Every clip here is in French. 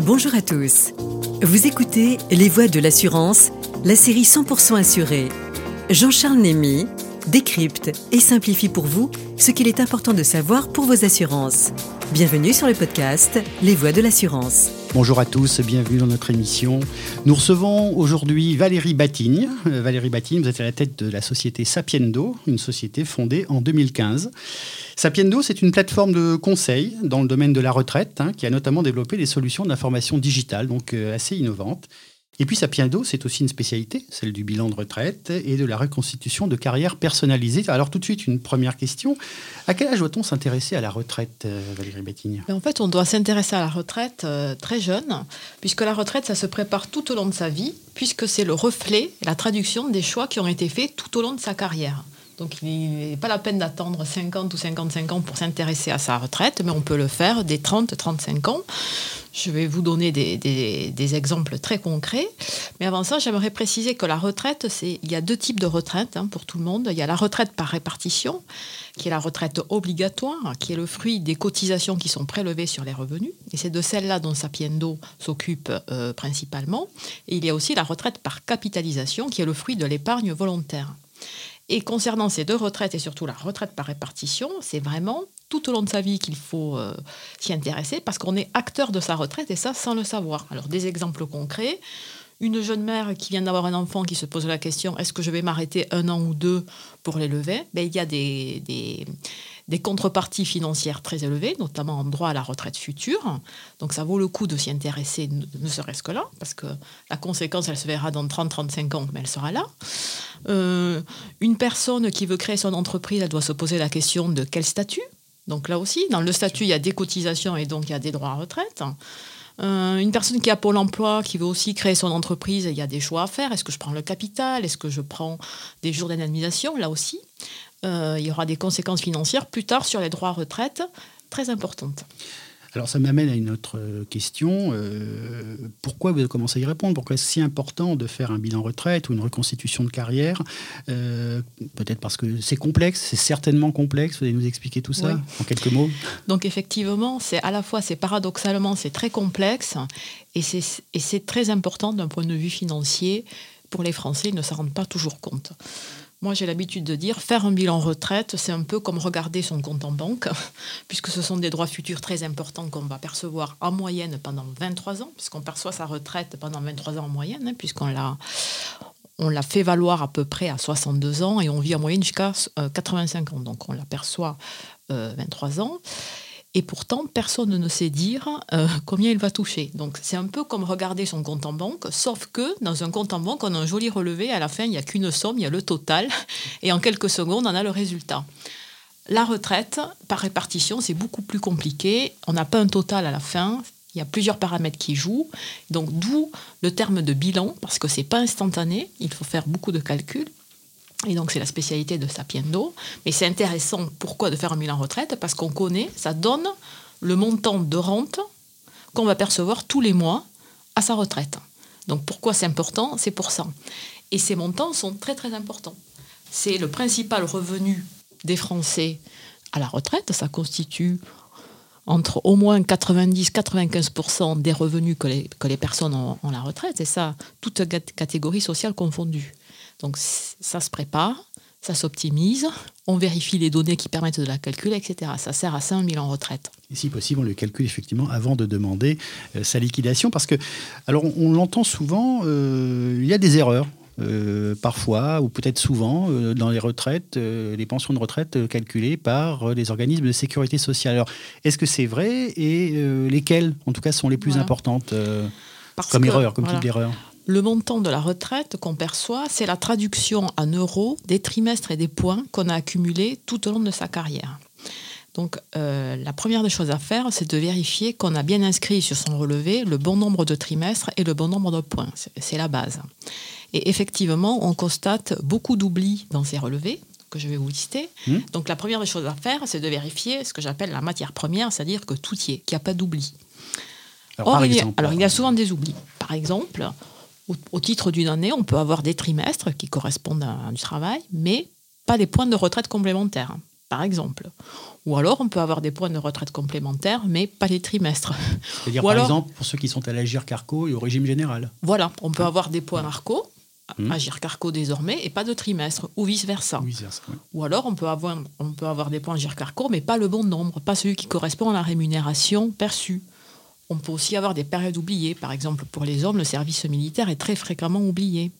Bonjour à tous. Vous écoutez Les Voix de l'assurance, la série 100% assurée. Jean-Charles Némy décrypte et simplifie pour vous ce qu'il est important de savoir pour vos assurances. Bienvenue sur le podcast Les Voix de l'assurance. Bonjour à tous, bienvenue dans notre émission. Nous recevons aujourd'hui Valérie Batigne. Euh, Valérie Batigne, vous êtes à la tête de la société Sapiendo, une société fondée en 2015. Sapiendo, c'est une plateforme de conseil dans le domaine de la retraite hein, qui a notamment développé des solutions d'information digitale, donc euh, assez innovantes. Et puis Sapiendo, c'est aussi une spécialité, celle du bilan de retraite et de la reconstitution de carrière personnalisée. Alors tout de suite, une première question. À quel âge doit-on s'intéresser à la retraite, euh, Valérie Bettigne En fait, on doit s'intéresser à la retraite euh, très jeune, puisque la retraite, ça se prépare tout au long de sa vie, puisque c'est le reflet, la traduction des choix qui ont été faits tout au long de sa carrière. Donc il n'est pas la peine d'attendre 50 ou 55 ans pour s'intéresser à sa retraite, mais on peut le faire dès 30-35 ans. Je vais vous donner des, exemples très concrets. Mais avant ça, j'aimerais préciser que la retraite, il y a deux types de retraite hein, pour tout le monde. Il y a la retraite par répartition, qui est la retraite obligatoire, qui est le fruit des cotisations qui sont prélevées sur les revenus. Et c'est de celle-là dont Sapiendo s'occupe euh, principalement. Et il y a aussi la retraite par capitalisation, qui est le fruit de l'épargne volontaire. Et concernant ces deux retraites, et surtout la retraite par répartition, c'est vraiment tout au long de sa vie qu'il faut euh, s'y intéresser parce qu'on est acteur de sa retraite et ça sans le savoir. Alors des exemples concrets. Une jeune mère qui vient d'avoir un enfant qui se pose la question est-ce que je vais m'arrêter un an ou deux pour l'élever ben, Il y a des, des contreparties financières très élevées, notamment en droit à la retraite future. Donc ça vaut le coup de s'y intéresser, ne serait-ce que là, parce que la conséquence, elle se verra dans 30-35 ans, mais elle sera là. Euh, une personne qui veut créer son entreprise, elle doit se poser la question de quel statut. Donc là aussi, dans le statut, il y a des cotisations et donc il y a des droits à retraite. Euh, une personne qui a Pôle emploi, qui veut aussi créer son entreprise, il y a des choix à faire. Est-ce que je prends le capital? Est-ce que je prends des jours d'indemnisation? Là aussi. Euh, il y aura des conséquences financières plus tard sur les droits à retraite très importantes. Alors ça m'amène à une autre euh, question. Euh, pourquoi vous avez commencé à y répondre? Pourquoi est-ce si important de faire un bilan retraite ou une reconstitution de carrière? Peut-être parce que c'est complexe, c'est certainement complexe. Vous allez nous expliquer tout ça en quelques mots? Donc effectivement, c'est à la fois, c'est paradoxalement, c'est très complexe et c'est très important d'un point de vue financier. Pour les Français, ils ne s'en rendent pas toujours compte. Moi, j'ai l'habitude de dire, faire un bilan retraite, c'est un peu comme regarder son compte en banque, puisque ce sont des droits futurs très importants qu'on va percevoir en moyenne pendant 23 ans, puisqu'on perçoit sa retraite pendant 23 ans en moyenne, hein, puisqu'on l'a on l'a fait valoir à peu près à 62 ans et on vit en moyenne jusqu'à 85 euh, ans. Donc on l'aperçoit 23 euh, ans et pourtant personne ne sait dire euh, combien il va toucher. Donc c'est un peu comme regarder son compte en banque, sauf que dans un compte en banque, on a un joli relevé, à la fin, il n'y a qu'une somme, il y a le total, et en quelques secondes, on a le résultat. La retraite, par répartition, c'est beaucoup plus compliqué. On n'a pas un total à la fin. Il y a plusieurs paramètres qui jouent. Donc, d'où le terme de bilan, parce que ce n'est pas instantané. Il faut faire beaucoup de calculs. Et donc, c'est la spécialité de Sapiendo. Mais c'est intéressant, pourquoi de faire un bilan retraite? Parce qu'on connaît, ça donne le montant de rente qu'on va percevoir tous les mois à sa retraite. Donc, pourquoi c'est important? C'est pour ça. Et ces montants sont très, très importants. C'est le principal revenu des Français à la retraite. Ça constitue entre au moins 90-95% des revenus que les, que les personnes ont, ont la retraite. Et ça, toute catégorie sociale confondue. Donc ça se prépare, ça s'optimise, on vérifie les données qui permettent de la calculer, etc. Ça sert à 5 000 en retraite. Et si possible, on le calcule effectivement avant de demander euh, sa liquidation, parce que, alors on, l'entend souvent, euh, il y a des erreurs. Euh, parfois, ou peut-être souvent, dans les retraites, les pensions de retraite calculées par les organismes de sécurité sociale. Alors, est-ce que c'est vrai et lesquelles, en tout cas, sont les plus importantes comme erreur, comme type d'erreur? Le montant de la retraite qu'on perçoit, c'est la traduction en euros des trimestres et des points qu'on a accumulés tout au long de sa carrière. Donc euh, la première des choses à faire, c'est de vérifier qu'on a bien inscrit sur son relevé le bon nombre de trimestres et le bon nombre de points. C'est la base. Et effectivement, on constate beaucoup d'oublis dans ces relevés que je vais vous lister. Mmh. Donc la première des choses à faire, c'est de vérifier ce que j'appelle la matière première, c'est-à-dire que tout y est, qu'il n'y a pas d'oubli. alors, il y a souvent des oublis. Par exemple, au, titre d'une année, on peut avoir des trimestres qui correspondent à, du travail, mais pas des points de retraite complémentaires. par exemple. Ou alors, on peut avoir des points de retraite complémentaires, mais pas les trimestres. C'est-à-dire, par exemple, pour ceux qui sont à l'agir carco et au régime général. Voilà, on peut avoir des points ARCO, mmh. agir carco désormais, et pas de trimestre, ou vice-versa. Ou alors, on peut, avoir, on peut avoir des points agir carco, mais pas le bon nombre, pas celui qui correspond à la rémunération perçue. On peut aussi avoir des périodes oubliées. Par exemple, pour les hommes, le service militaire est très fréquemment oublié.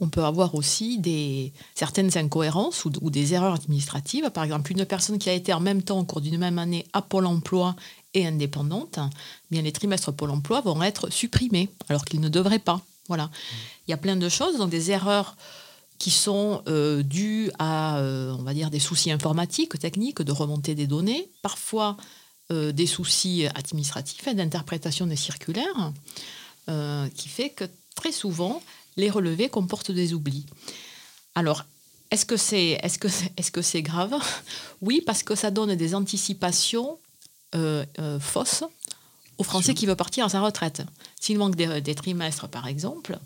On peut avoir aussi des, certaines incohérences ou, des erreurs administratives. Par exemple, une personne qui a été en même temps au cours d'une même année à Pôle emploi et indépendante, eh bien les trimestres Pôle emploi vont être supprimés alors qu'ils ne devraient pas. Voilà. Il y a plein de choses, donc des erreurs qui sont euh, dues à, euh, on va dire, des soucis informatiques, techniques, de remontée des données, parfois euh, des soucis administratifs et d'interprétation des circulaires, euh, qui fait que très souvent, les relevés comportent des oublis. Alors, est-ce que c'est est -ce est -ce c'est grave? Oui, parce que ça donne des anticipations euh, fausses aux Français qui veulent partir à sa retraite. S'il manque des, trimestres, par exemple,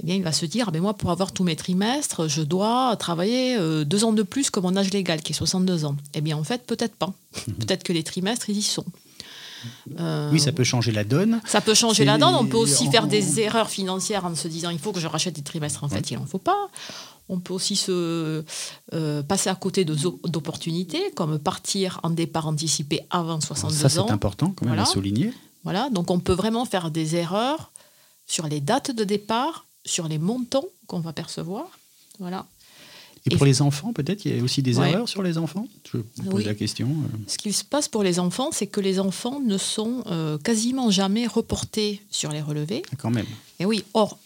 eh bien, il va se dire, ben moi, pour avoir tous mes trimestres, je dois travailler euh, deux ans de plus que mon âge légal, qui est 62 ans. Eh bien, en fait, peut-être pas. Mhm. peut-être que les trimestres, ils y sont. Euh, oui, ça peut changer la donne. Ça peut changer la donne. On peut aussi faire des erreurs financières en se disant, il faut que je rachète des trimestres. En fait, il n'en faut pas. On peut aussi se euh, passer à côté d'opportunités, comme partir en départ anticipé avant 62 ans. Ça, c'est important quand même à souligner. Voilà, donc on peut vraiment faire des erreurs sur les dates de départ sur les montants qu'on va percevoir. Voilà. Et pour les enfants, peut-être, il y a aussi des erreurs sur les enfants? Je pose la question. Euh. Ce qui se passe pour les enfants, c'est que les enfants ne sont euh, quasiment jamais reportés sur les relevés. Ah, quand même. Et oui, or,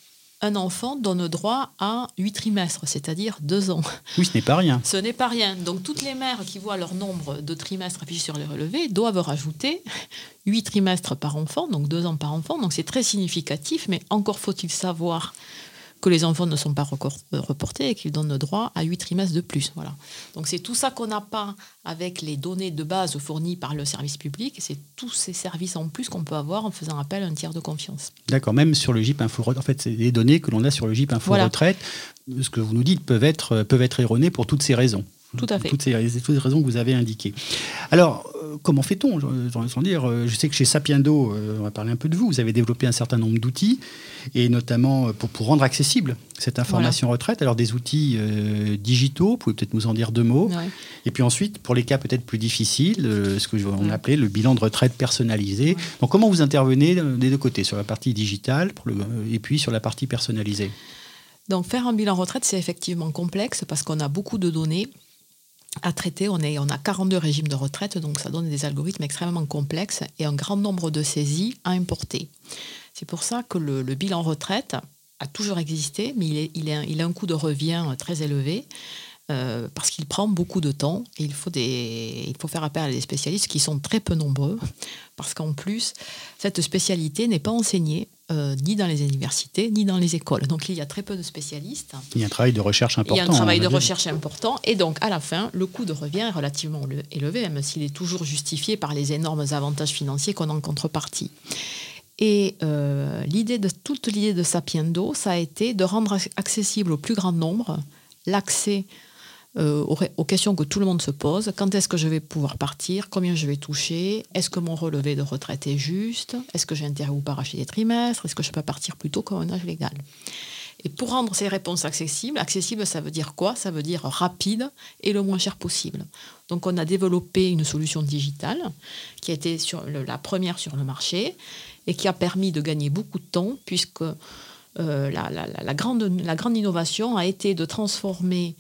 un enfant donne droit à huit trimestres, c'est-à-dire deux ans. Oui, ce n'est pas rien. Ce n'est pas rien. Donc toutes les mères qui voient leur nombre de trimestres affichés sur les relevés doivent rajouter huit trimestres par enfant, donc deux ans par enfant. Donc c'est très significatif, mais encore faut-il savoir que les enfants ne sont pas reportés et qu'ils donnent droit à 8 trimestres de plus. Voilà. Donc c'est tout ça qu'on n'a pas avec les données de base fournies par le service public. C'est tous ces services en plus qu'on peut avoir en faisant appel à un tiers de confiance. D'accord, même sur le GIP Info En fait, c'est les données que l'on a sur le GIP Info Retraite. Ce que vous nous dites peuvent être, peuvent être erronées pour toutes ces raisons. Tout à fait. Toutes ces, toutes les raisons que vous avez indiquées. Alors, euh, comment fait-on dire, euh, Je sais que chez Sapiendo, euh, on va parler un peu de vous, vous avez développé un certain nombre d'outils, et notamment pour, pour, rendre accessible cette information retraite. Alors, des outils digitaux, vous pouvez peut-être nous en dire deux mots. Et puis ensuite, pour les cas peut-être plus difficiles, ce que on appelait le bilan de retraite personnalisé. Donc, comment vous intervenez des deux côtés, sur la partie digitale pour le, et puis sur la partie personnalisée? Donc faire un bilan retraite, c'est effectivement complexe parce qu'on a beaucoup de données à traiter. On, a 42 régimes de retraite, donc ça donne des algorithmes extrêmement complexes et un grand nombre de saisies à importer. C'est pour ça que le, bilan retraite a toujours existé, mais il, a un coût de revient très élevé. Euh, parce qu'il prend beaucoup de temps et il faut faire appel à des spécialistes qui sont très peu nombreux, parce qu'en plus, cette spécialité n'est pas enseignée euh, ni dans les universités, ni dans les écoles. Donc il y a très peu de spécialistes. Il y a un travail de recherche important. Il y a un travail de recherche important. Et donc à la fin, le coût de revient est relativement élevé, même s'il est toujours justifié par les énormes avantages financiers qu'on a en contrepartie. Et euh, l'idée de toute l'idée de Sapiendo, ça a été de rendre accessible au plus grand nombre l'accès euh, aux, questions que tout le monde se pose. Quand est-ce que je vais pouvoir partir? Combien je vais toucher? Est-ce que mon relevé de retraite est juste? Est-ce que j'ai intérêt ou pas à racheter des trimestres? Est-ce que je peux partir plus tôt qu'un âge légal? Et pour rendre ces réponses accessibles, accessible, ça veut dire quoi? Ça veut dire rapide et le moins cher possible. Donc on a développé une solution digitale qui a été sur la première sur le marché et qui a permis de gagner beaucoup de temps puisque euh, la, grande, la grande innovation a été de transformer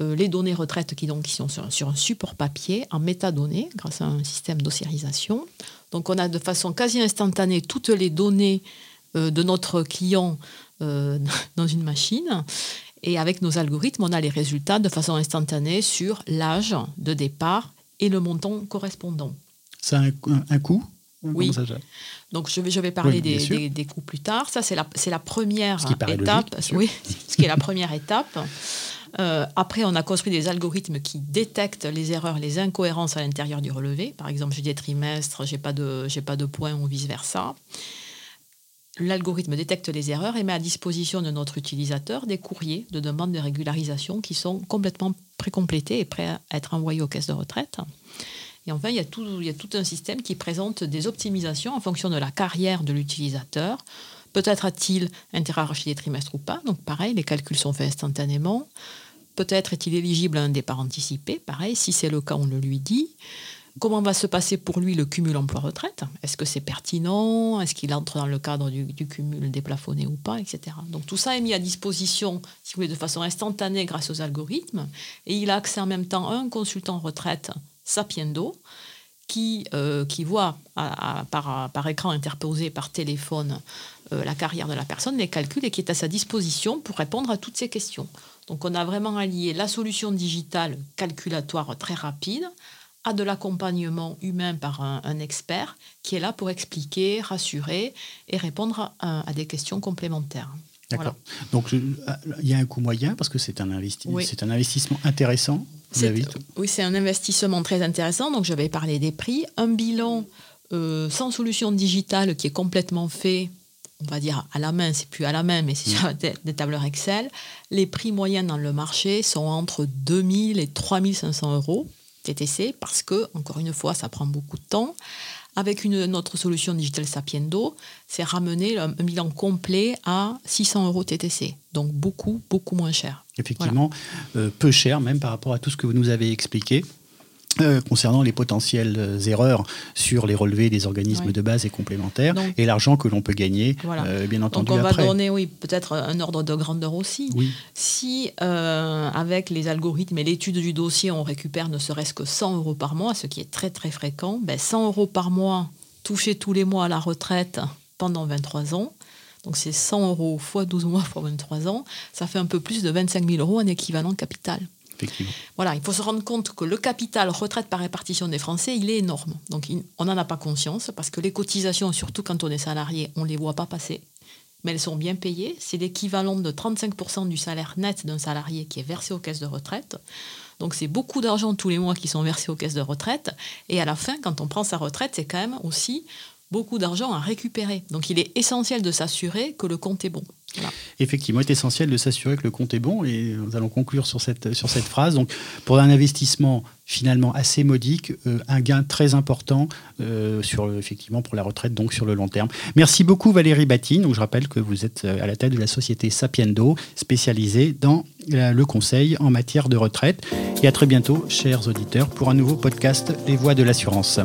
les données retraite qui, donc, qui sont sur, un support papier en métadonnées grâce à un système d'ossiérisation. Donc on a de façon quasi instantanée toutes les données euh, de notre client euh, dans une machine. Et avec nos algorithmes, on a les résultats de façon instantanée sur l'âge de départ et le montant correspondant. Ça a un, coût oui. Donc je vais, je vais parler des, des, coûts plus tard. Ça, c'est la, la première étape. oui, ce qui est la première étape. Euh, après, on a construit des algorithmes qui détectent les erreurs, les incohérences à l'intérieur du relevé. Par exemple, j'ai des trimestres, j'ai pas de, j'ai pas de points ou vice versa. l'algorithme détecte les erreurs et met à disposition de notre utilisateur des courriers de demande de régularisation qui sont complètement précomplétés et prêts à être envoyés aux caisses de retraite. Et enfin, il y, a tout, il y a tout un système qui présente des optimisations en fonction de la carrière de l'utilisateur. Peut-être a-t-il racheter des trimestres ou pas. Donc pareil, les calculs sont faits instantanément. Peut-être est-il éligible à un départ anticipé. Pareil, si c'est le cas, on le lui dit. Comment va se passer pour lui le cumul emploi-retraite? Est-ce que c'est pertinent? Est-ce qu'il entre dans le cadre du, cumul déplafonné ou pas, etc. Donc tout ça est mis à disposition, si vous voulez, de façon instantanée grâce aux algorithmes. Et il a accès en même temps à un consultant retraite Sapiendo qui, euh, qui voit par, écran interposé par téléphone la carrière de la personne, les calculs et qui est à sa disposition pour répondre à toutes ces questions. Donc on a vraiment allié la solution digitale calculatoire très rapide à de l'accompagnement humain par un, expert qui est là pour expliquer, rassurer et répondre à, des questions complémentaires. D'accord. Donc il y a un coût moyen parce que c'est un, un investissement intéressant. oui, c'est un investissement très intéressant. Donc j'avais parlé des prix. Un bilan euh, sans solution digitale qui est complètement fait on va dire à la main, c'est plus à la main, mais c'est sur des tableurs Excel. Les prix moyens dans le marché sont entre 2000 et 3500 euros. TTC parce que, encore une fois, ça prend beaucoup de temps. Avec une, notre solution Digital Sapiendo, c'est ramener un, bilan complet à 600 euros TTC. Donc beaucoup, beaucoup moins cher. Effectivement, euh, peu cher même par rapport à tout ce que vous nous avez expliqué. Euh, concernant les potentielles euh, erreurs sur les relevés des organismes de base et complémentaires et l'argent que l'on peut gagner, euh, bien entendu. Donc on va donner, oui, peut-être un ordre de grandeur aussi. Si avec les algorithmes et l'étude du dossier, on récupère ne serait-ce que 100 euros par mois, ce qui est très très fréquent, ben 100 euros par mois touchés tous les mois à la retraite pendant 23 ans. Donc c'est 100 euros x 12 mois x 23 ans, ça fait un peu plus de 25 000 euros en équivalent capital. Voilà, il faut se rendre compte que le capital retraite par répartition des Français, il est énorme. Donc on n'en a pas conscience parce que les cotisations, surtout quand on est salarié, on ne les voit pas passer. Mais elles sont bien payées. C'est l'équivalent de 35% du salaire net d'un salarié qui est versé aux caisses de retraite. Donc c'est beaucoup d'argent tous les mois qui sont versés aux caisses de retraite. Et à la fin, quand on prend sa retraite, c'est quand même aussi beaucoup d'argent à récupérer. Donc il est essentiel de s'assurer que le compte est bon. Effectivement, il est essentiel de s'assurer que le compte est bon et nous allons conclure sur cette, sur cette phrase. Donc, pour un investissement finalement assez modique, euh, un gain très important euh, sur, effectivement, pour la retraite, donc sur le long terme. Merci beaucoup Valérie Batine. Donc, je rappelle que vous êtes euh, à la tête de la société Sapiendo, spécialisée dans le conseil en matière de retraite. Et à très bientôt, chers auditeurs, pour un nouveau podcast Les Voix de l'assurance.